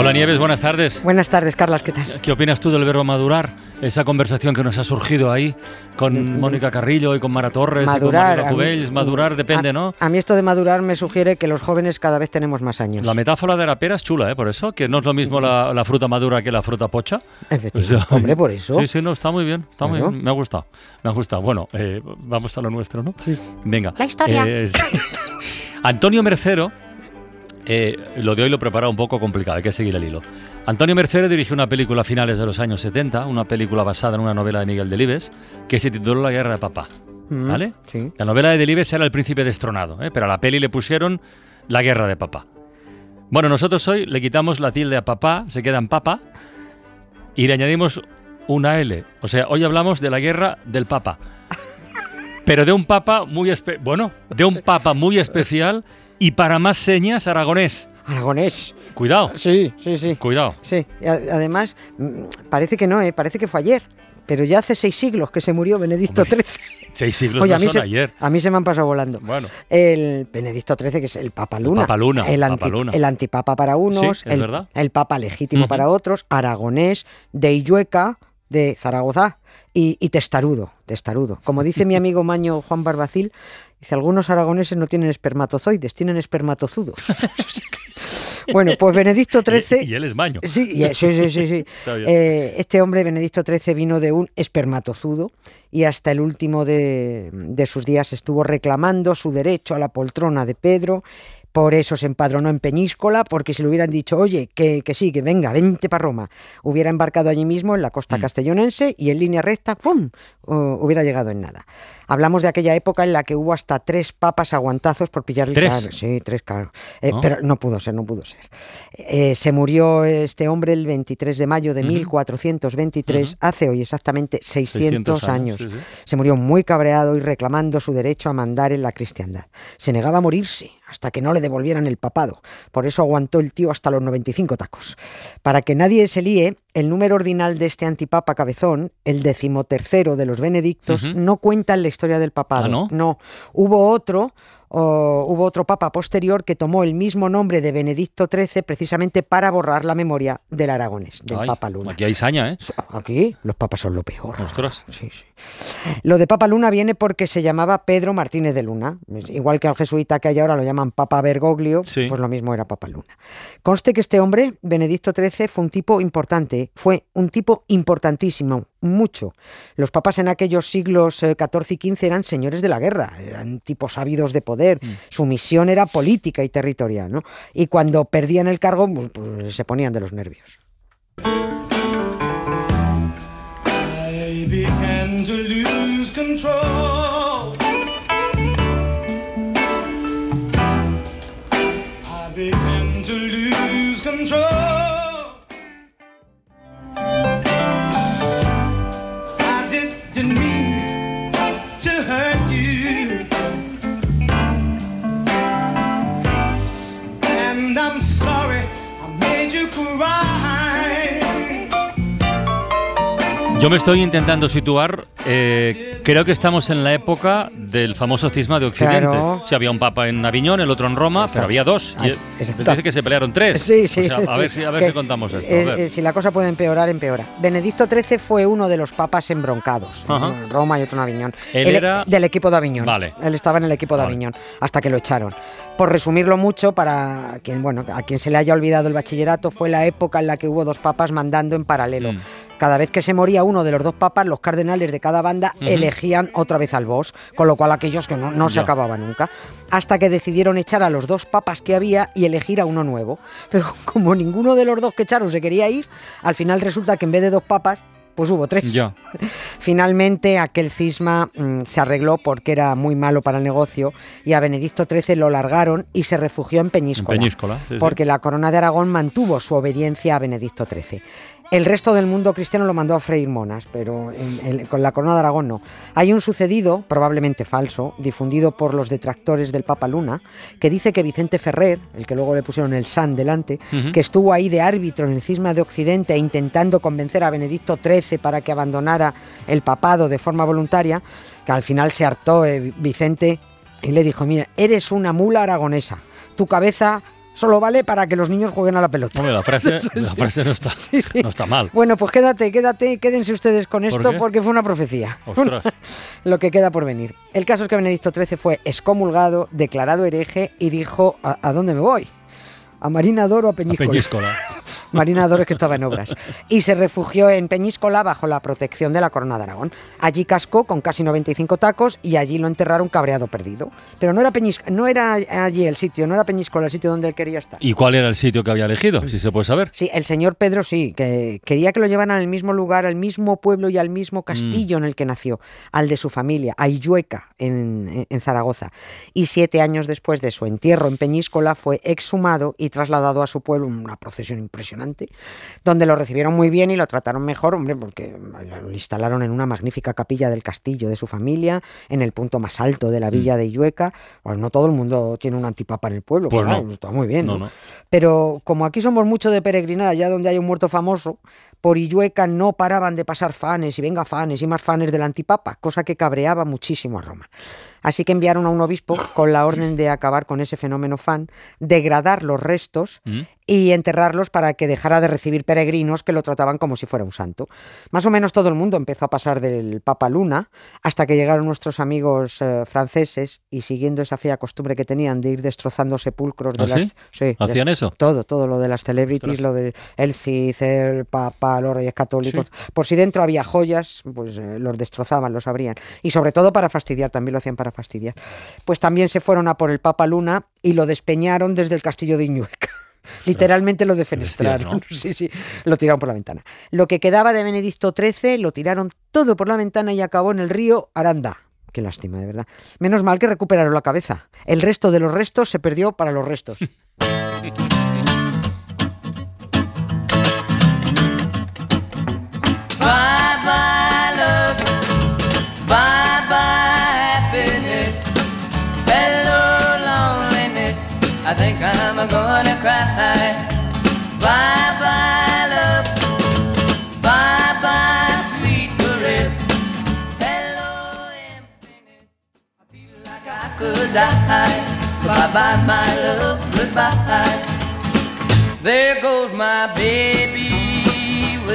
Hola Nieves, buenas tardes. Buenas tardes, Carlas, ¿qué tal? ¿Qué opinas tú del verbo madurar? Esa conversación que nos ha surgido ahí con Mm, Mónica Carrillo y con Mara Torres Madurar, y con Cubells. Madurar depende, a, ¿no? A mí esto de madurar me sugiere que los jóvenes cada vez tenemos más años. La metáfora de la pera es chula, ¿eh? Por eso, que no es lo mismo la, la fruta madura que la fruta pocha. Efectivamente. O sea, Hombre, por eso. Sí, sí, no, está muy bien, está muy bien. Me ha gustado, me ha gustado. Bueno, eh, vamos a lo nuestro, ¿no? Sí. Venga. La historia. Eh. Antonio Mercero, eh, lo de hoy lo he preparado un poco complicado, hay que seguir el hilo. Antonio Mercero dirigió una película a finales de los años 70, una película basada en una novela de Miguel Delibes, que se tituló La Guerra de Papá. Mm, ¿Vale? Sí. La novela de Delibes era El Príncipe destronado, ¿eh? pero a la peli le pusieron La Guerra de Papá. Bueno, nosotros hoy le quitamos la tilde a papá, se queda en papa, y le añadimos una L. O sea, hoy hablamos de la guerra del papa. Pero de un papa muy espe- bueno, de un papa muy especial y para más señas aragonés. Aragonés. Cuidado, Sí, sí, sí. cuidado. Sí. Además, mm, parece que no, ¿eh? parece que fue ayer. Pero ya hace seis siglos que se murió Benedicto Hombre, XIII. Seis siglos Oye, no a mí, son se, ayer. a mí se me han pasado volando. Bueno, El Benedicto XIII, que es el Papa Luna. Papa Luna, El, Papa Luna. el antipapa para unos, Sí, es el, verdad. el Papa legítimo para otros, aragonés, de Illueca, de Zaragoza y, y testarudo, testarudo. Como dice mi amigo Maño Juan Barbacil, dice, algunos aragoneses no tienen espermatozoides, tienen espermatozudos. bueno, pues Benedicto XIII... y él es maño. Sí, y- sí, sí, sí. Eh, este hombre, Benedicto XIII, vino de un espermatozudo y hasta el último de, de sus días estuvo reclamando su derecho a la poltrona de Pedro. Por eso se empadronó en Peñíscola, porque si le hubieran dicho, oye, que, que sí, que venga, vente para Roma, hubiera embarcado allí mismo en la costa Mm. castellonense y en línea recta, ¡pum!, uh, hubiera llegado en nada. Hablamos de aquella época en la que hubo hasta tres papas aguantazos por pillarle ¿Tres? Sí, tres, claro. Eh. Pero no pudo ser, no pudo ser. Eh, se murió este hombre el 23 de mayo de Ujú. 1423, Ujú. hace hoy exactamente 600, 600 años. años, sí, sí. Se murió muy cabreado y reclamando su derecho a mandar en la cristiandad. Se negaba a morirse hasta que no le devolvieran el papado. Por eso aguantó el tío hasta los 95 tacos. Para que nadie se líe, el número ordinal de este antipapa cabezón, el decimotercero de los benedictos, no cuenta en la historia del papado. Ah, ¿no? No, hubo otro, o hubo otro papa posterior que tomó el mismo nombre de Benedicto XIII precisamente para borrar la memoria del aragonés, del Ay, papa Luna. Aquí hay saña, ¿eh? Aquí los papas son lo peor. Ostras. Sí, sí. Lo de Papa Luna viene porque se llamaba Pedro Martínez de Luna. Igual que al jesuita que hay ahora lo llaman Papa Bergoglio, Sí. pues lo mismo era Papa Luna. Conste que este hombre, Benedicto XIII, fue un tipo importante, fue un tipo importantísimo, mucho. Los papas en aquellos siglos eh, XIV y XV eran señores de la guerra, eran tipos ávidos de poder. Mm. Su misión era política y territorial, ¿no? Y cuando perdían el cargo, pues, pues, se ponían de los nervios. I began to lose control. Yo me estoy intentando situar. eh, creo que estamos en la época del famoso cisma de Occidente. Claro. Si había un papa en Aviñón, el otro en Roma, pero había dos. Ah, Y, exacto. dice que se pelearon tres. Sí, sí. O sea, a ver si, a ver si contamos esto. eh, eh, si la cosa puede empeorar, empeora. Benedicto XIII fue uno de los papas embroncados. Ajá. en Roma y otro en Aviñón. Él era- del equipo de Aviñón. Vale. Él estaba en el equipo de Vale. Aviñón hasta que lo echaron. Por resumirlo mucho, para quien, bueno, a quien se le haya olvidado el bachillerato, fue la época en la que hubo dos papas mandando en paralelo. Mm. Cada vez que se moría uno de los dos papas, los cardenales de cada banda elegían otra vez al boss, con lo cual aquellos que no, no se acababa nunca, hasta que decidieron echar a los dos papas que había y elegir a uno nuevo. Pero como ninguno de los dos que echaron se quería ir, al final resulta que en vez de dos papas, Pues hubo tres. Finalmente aquel cisma mm, se arregló porque era muy malo para el negocio y a Benedicto XIII lo largaron y se refugió en En Peñíscola. Sí. porque la corona de Aragón mantuvo su obediencia a Benedicto XIII. El resto del mundo cristiano lo mandó a freír monas, pero en- en- con la corona de Aragón no. Hay un sucedido, probablemente falso, difundido por los detractores del Papa Luna, que dice que Vicente Ferrer, el que luego le pusieron el San delante, que estuvo ahí de árbitro en el cisma de Occidente intentando convencer a Benedicto XIII para que abandonara el papado de forma voluntaria, que al final se hartó eh, Vicente y le dijo, mira, eres una mula aragonesa, tu cabeza solo vale para que los niños jueguen a la pelota. Hombre, la frase, la frase no, está, Sí, sí. no está mal. Bueno, pues quédate, quédate, quédense ustedes con ¿Por esto porque fue una profecía. Ostras. Lo que queda por venir. El caso es que Benedicto XIII fue excomulgado, declarado hereje y dijo, ¿a, a dónde me voy? A Marina Doro o a A Peñíscola. Marina Doro que estaba en obras. Y se refugió en Peñíscola bajo la protección de la Corona de Aragón. Allí cascó con casi 95 tacos y allí lo enterraron cabreado perdido. Pero no era, Peñis- no era allí el sitio, no era Peñíscola el sitio donde él quería estar. ¿Y cuál era el sitio que había elegido? Si se puede saber. Sí, el señor Pedro sí, que quería que lo llevaran al mismo lugar, al mismo pueblo y al mismo castillo en el que nació, al de su familia, a Illueca, en, en Zaragoza. Y siete años después de su entierro en Peñíscola fue exhumado y trasladado a su pueblo en una procesión impresionante, donde lo recibieron muy bien y lo trataron mejor, hombre, porque lo instalaron en una magnífica capilla del castillo de su familia, en el punto más alto de la villa de Illueca. Pues no todo el mundo tiene un antipapa en el pueblo, Pues claro, no. está muy bien. No, ¿no? no. Pero como aquí somos mucho de peregrinar allá donde hay un muerto famoso, por Illueca no paraban de pasar fanes y venga fanes y más fanes del antipapa, cosa que cabreaba muchísimo a Roma. Así que enviaron a un obispo con la orden de acabar con ese fenómeno fan, degradar los restos ¿Mm? y enterrarlos para que dejara de recibir peregrinos que lo trataban como si fuera un santo. Más o menos todo el mundo empezó a pasar del Papa Luna hasta que llegaron nuestros amigos eh, franceses y siguiendo esa fea costumbre que tenían de ir destrozando sepulcros de ¿Ah, las sí? sí, ¿Hacían eso? Todo, todo lo de las celebrities, Ostras. lo del el Cid, el Papa, los Reyes Católicos. Por si dentro había joyas, pues eh, los destrozaban, los abrían. Y sobre todo para fastidiar, también lo hacían para fastidiar. Pues también se fueron a por el Papa Luna y lo despeñaron desde el castillo de Iñueca. Literalmente lo defenestraron. Sí, sí, lo tiraron por la ventana. Lo que quedaba de Benedicto XIII lo tiraron todo por la ventana y acabó en el río Aranda. Qué lástima, de verdad. Menos mal que recuperaron la cabeza. El resto de los restos se perdió para los restos. Bye bye love, bye bye happiness, hello loneliness. I think I'm gonna cry. Bye bye love, bye bye sweet caress, hello emptiness. I feel like I could die. Bye bye my love, goodbye. There goes my baby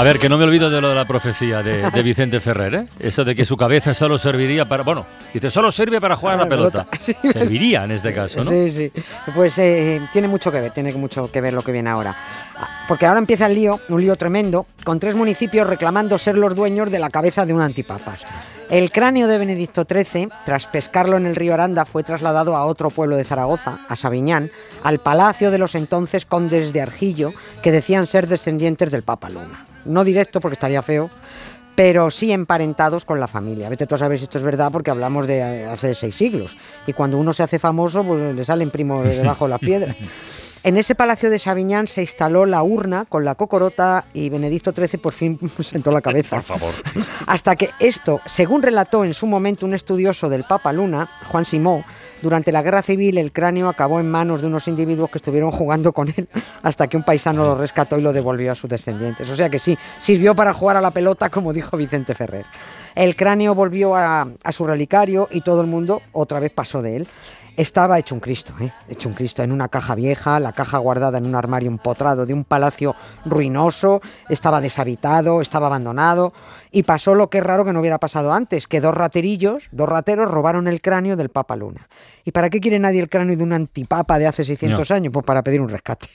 A ver, que no me olvido de lo de la profecía de, de Vicente Ferrer, ¿eh? Eso de que su cabeza solo serviría para... Bueno, dice, solo sirve para jugar a la pelota. pelota. Sí. Serviría en este caso, ¿no? Sí, sí. Pues eh, tiene mucho que ver, tiene mucho que ver lo que viene ahora. Ah, Porque ahora empieza el lío, un lío tremendo, con tres municipios reclamando ser los dueños de la cabeza de un antipapa. El cráneo de Benedicto XIII, tras pescarlo en el río Aranda, fue trasladado a otro pueblo de Zaragoza, a Sabiñán, al palacio de los entonces condes de Argillo, que decían ser descendientes del Papa Luna. No directo, porque estaría feo, pero sí emparentados con la familia. Vete tú a saber si esto es verdad porque hablamos de eh, hace seis siglos. Y cuando uno se hace famoso, pues le salen primos debajo de las piedras. En ese palacio de Sabiñán se instaló la urna con la cocorota y Benedicto XIII por fin sentó la cabeza. Por favor. Hasta que esto, según relató en su momento un estudioso del Papa Luna, Juan Simó, durante la guerra civil el cráneo acabó en manos de unos individuos que estuvieron jugando con él hasta que un paisano lo rescató y lo devolvió a sus descendientes. O sea que sí, sirvió para jugar a la pelota como dijo Vicente Ferrer. El cráneo volvió a, a su relicario y todo el mundo otra vez pasó de él. Estaba hecho un Cristo, ¿eh? hecho un Cristo en una caja vieja, la caja guardada en un armario empotrado de un palacio ruinoso, estaba deshabitado, estaba abandonado y pasó lo que es raro que no hubiera pasado antes, que dos raterillos, dos rateros robaron el cráneo del Papa Luna. ¿Y para qué quiere nadie el cráneo de un antipapa de hace 600 años? Pues para pedir un rescate.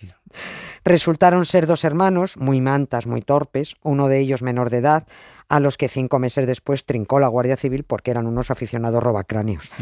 Resultaron ser dos hermanos, muy mantas, muy torpes, uno de ellos menor de edad, a los que cinco meses después trincó la Guardia Civil porque eran unos aficionados robacráneos.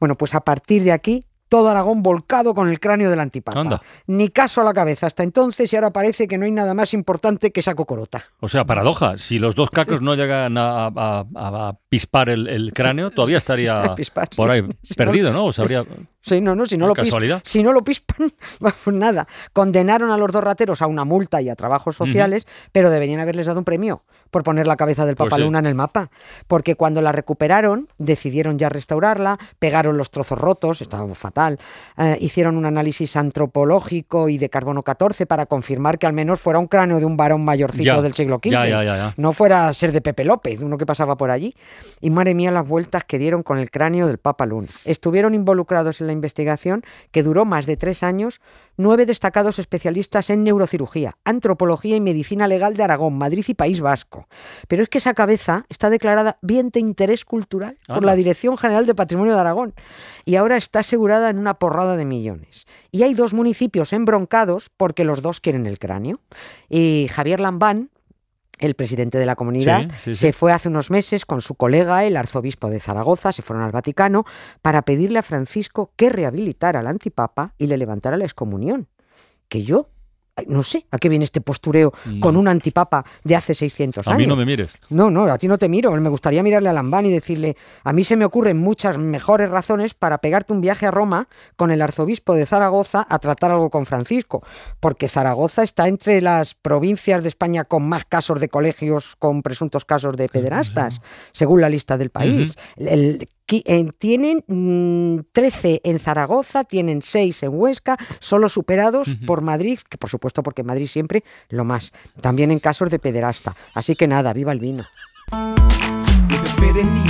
Bueno, pues a partir de aquí todo Aragón volcado con el cráneo del antipapa. Anda. Ni caso a la cabeza hasta entonces y ahora parece que no hay nada más importante que esa cocorota. O sea, paradoja, si los dos cacos no llegan a, a- a- a pispar el, el cráneo, todavía estaría pispar, por ahí Sí, perdido, ¿no? O sabría... Sí, no, no, si no, ¿Por lo, pis- casualidad? si no lo pispan, pues nada. Condenaron a los dos rateros a una multa y a trabajos sociales, pero deberían haberles dado un premio por poner la cabeza del Pues sí. Papaluna en el mapa. Porque cuando la recuperaron, decidieron ya restaurarla, pegaron los trozos rotos, estaba fatal, eh, hicieron un análisis antropológico y de carbono 14 para confirmar que al menos fuera un cráneo de un varón mayorcito Ya, del siglo XV. ya, ya. No fuera a ser de Pepe López, uno que pasaba por allí. Y madre mía las vueltas que dieron con el cráneo del Papa Luna. Estuvieron involucrados en la investigación, que duró más de tres años, nueve destacados especialistas en neurocirugía, antropología y medicina legal de Aragón, Madrid y País Vasco. Pero es que esa cabeza está declarada bien de interés cultural por la Dirección General de Patrimonio de Aragón y ahora está asegurada en una porrada de millones. Y hay dos municipios embroncados porque los dos quieren el cráneo. Y Javier Lambán, el presidente de la comunidad, Sí, sí, sí. se fue hace unos meses con su colega, el arzobispo de Zaragoza, se fueron al Vaticano para pedirle a Francisco que rehabilitara al antipapa y le levantara la excomunión. Que yo, no sé, ¿a qué viene este postureo con No. un antipapa de hace 600 A años? mí no me mires. No, no, a ti no te miro. Me gustaría mirarle a Lambán y decirle, a mí se me ocurren muchas mejores razones para pegarte un viaje a Roma con el arzobispo de Zaragoza a tratar algo con Francisco, porque Zaragoza está entre las provincias de España con más casos de colegios con presuntos casos de pederastas, según la lista del país. El- tienen mm, 13 en Zaragoza, tienen 6 en Huesca, solo superados por Madrid, que por supuesto porque Madrid siempre lo más. También en casos de pederasta. Así que nada, viva el vino. With your feet in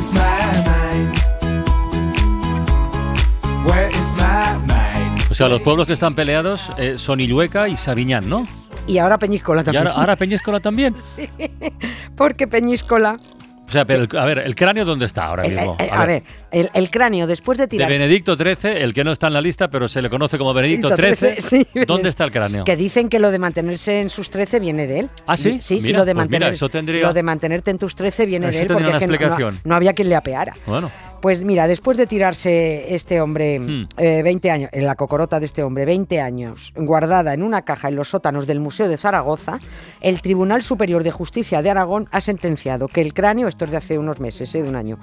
is my mind? Where is my mind? O sea, los pueblos que están peleados eh, son Illueca y Sabiñán, ¿no? Y ahora Peñíscola Y también. ahora, ahora Peñíscola también. Porque Peñíscola. O sea, pero el- a ver, ¿el cráneo dónde está ahora el- mismo? el- a ver, el, el cráneo, después de De tirarse. Benedicto XIII, el que no está en la lista, pero se le conoce como Benedicto XIII. Sí, ¿Dónde está el cráneo? Que dicen que lo de mantenerse en sus 13 viene de él. ¿Ah, sí? Sí, lo de pues mira, mantener, eso tendría- lo de mantenerte en tus 13 viene de él porque es que no- no había quien le apeara. Bueno, Pues mira, después de tirarse este hombre Hmm. eh, 20 años, en la cocorota de este hombre, 20 años, guardada en una caja en los sótanos del Museo de Zaragoza, el Tribunal Superior de Justicia de Aragón ha sentenciado que el cráneo, esto es de hace unos meses, eh, de un año,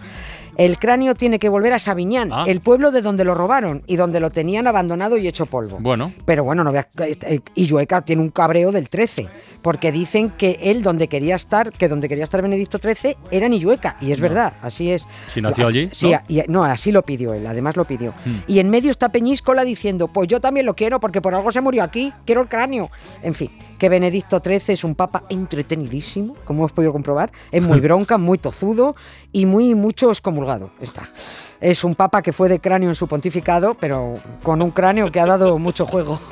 el cráneo tiene que volver a Sabiñán, Ah. el pueblo de donde lo robaron y donde lo tenían abandonado y hecho polvo. bueno. Pero bueno, no veas, eh, Illueca tiene un cabreo del 13, porque dicen que él donde quería estar, que donde quería estar Benedicto XIII era en Illueca, y es verdad, así es. Si nació allí, Sí, ¿no? a- y- no, así lo pidió él, además lo pidió. Hmm. Y en medio está Peñíscola diciendo, pues yo también lo quiero porque por algo se murió aquí, quiero el cráneo. En fin, que Benedicto XIII es un papa entretenidísimo, como hemos podido comprobar, es muy bronca, muy tozudo y muy mucho excomulgado. Está. Es un papa que fue de cráneo en su pontificado, pero con un cráneo que ha dado mucho juego.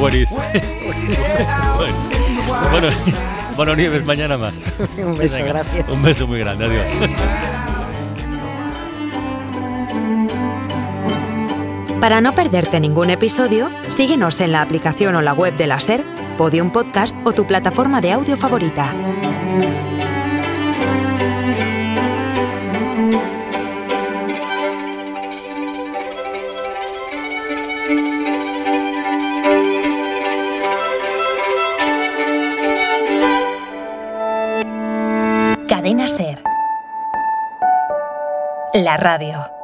What is? Bueno, bueno, Nieves, mañana más. Un beso, Venga, gracias. Un beso muy grande, adiós. Para no perderte ningún episodio, síguenos en la aplicación o la web de la SER, Podium Podcast o tu plataforma de audio favorita. Radio.